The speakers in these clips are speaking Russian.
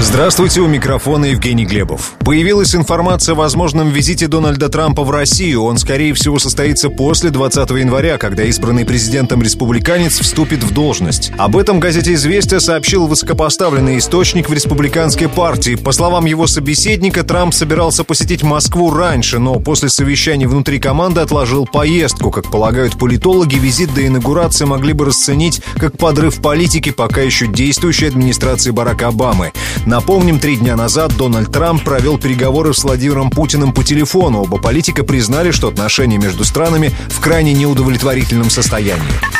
Здравствуйте, у микрофона Евгений Глебов. Появилась информация о возможном визите Дональда Трампа в Россию. Он, скорее всего, состоится после 20 января, когда избранный президентом республиканец вступит в должность. Об этом газете «Известия» сообщил высокопоставленный источник в республиканской партии. По словам его собеседника, Трамп собирался посетить Москву раньше, но после совещания внутри команды отложил поездку. Как полагают политологи, визит до инаугурации могли бы расценить как подрыв политики пока еще действующей администрации Барака Обамы. Напомним, три дня назад Дональд Трамп провел переговоры с Владимиром Путиным по телефону. Оба политика признали, что отношения между странами в крайне неудовлетворительном состоянии.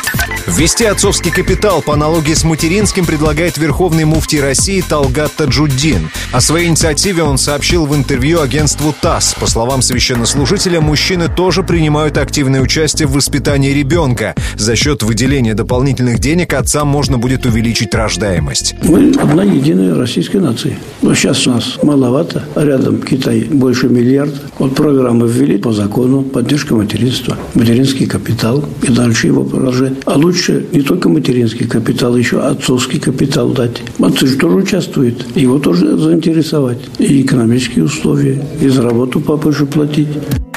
Ввести отцовский капитал по аналогии с материнским предлагает Верховный муфтий России Талгат Таджуддин. О своей инициативе он сообщил в интервью агентству ТАСС. По словам священнослужителя, мужчины тоже принимают активное участие в воспитании ребенка. За счет выделения дополнительных денег отцам можно будет увеличить рождаемость. Мы одна единая российская нация. Но сейчас у нас маловато. Рядом Китай больше миллиарда. Вот программы ввели по закону поддержка материнства, материнский капитал и дальше его продолжать. А лучше не только материнский капитал, еще отцовский капитал дать. Отцы же тоже участвуют. Его тоже заинтересовать. И экономические условия, и за работу же платить.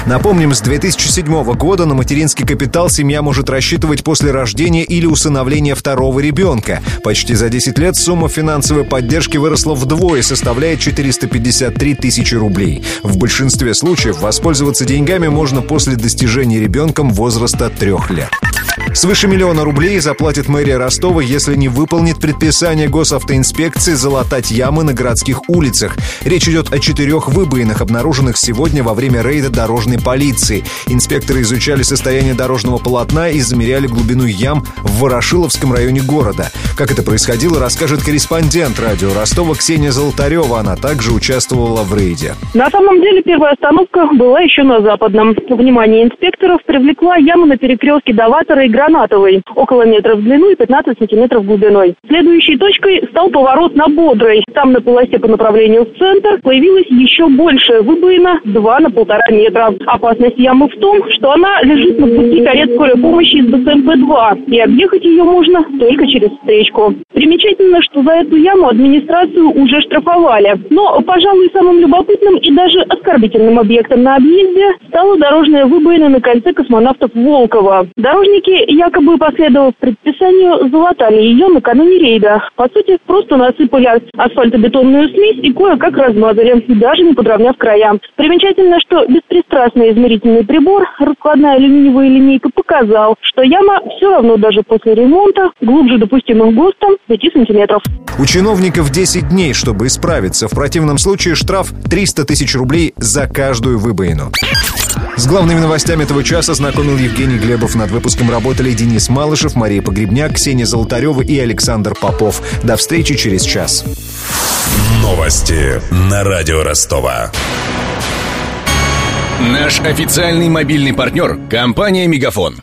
Напомним, с 2007 года на материнский капитал семья может рассчитывать после рождения или усыновления второго ребенка. Почти за 10 лет сумма финансовой поддержки выросла вдвое составляет 453 тысячи рублей. В большинстве случаев воспользоваться деньгами можно после достижения ребенком возраста трех лет. Свыше миллиона рублей заплатит мэрия Ростова, если не выполнит предписание госавтоинспекции залатать ямы на городских улицах. Речь идет о четырех выбоинах, обнаруженных сегодня во время рейда дорожной полиции. Инспекторы изучали состояние дорожного полотна и замеряли глубину ям в Ворошиловском районе города. Как это происходило, расскажет корреспондент радио Ростова Ксения Золотарева. Она также участвовала в рейде. На самом деле первая остановка была еще на Западном. Внимание инспекторов привлекла яма на перекрестке Даватора и Гранатовой, около метра в длину и 15 сантиметров глубиной. Следующей точкой стал поворот на Бодрой. Там на полосе по направлению в центр появилась еще большая выбоина 2 на полтора метра. Опасность ямы в том, что она лежит на пути карет скорой помощи из БСМП-2, и объехать ее можно только через встречку. Примечательно, что за эту яму администрацию уже штрафовали. Но, пожалуй, самым любопытным и даже оскорбительным объектом на объезде стала дорожная выбоина на кольце космонавтов Волкова. Дорожники, якобы последовав предписанию, залатали ее накануне рейда. По сути, просто насыпали асфальтобетонную смесь и кое-как размазали, даже не подровняв края. Примечательно, что беспристрастный измерительный прибор, раскладная алюминиевая линейка, показал, что яма все равно даже после ремонта глубже допустимых ГОСТом 5 сантиметров. У чиновников 10 дней, чтобы исправиться. В противном случае штраф 300 тысяч рублей за каждую выбоину. С главными новостями этого часа знакомил Евгений Глебов. Над выпуском работали Денис Малышев, Мария Погребняк, Ксения Золотарева и Александр Попов. До встречи через час. Новости на радио Ростова. Наш официальный мобильный партнер – компания «Мегафон».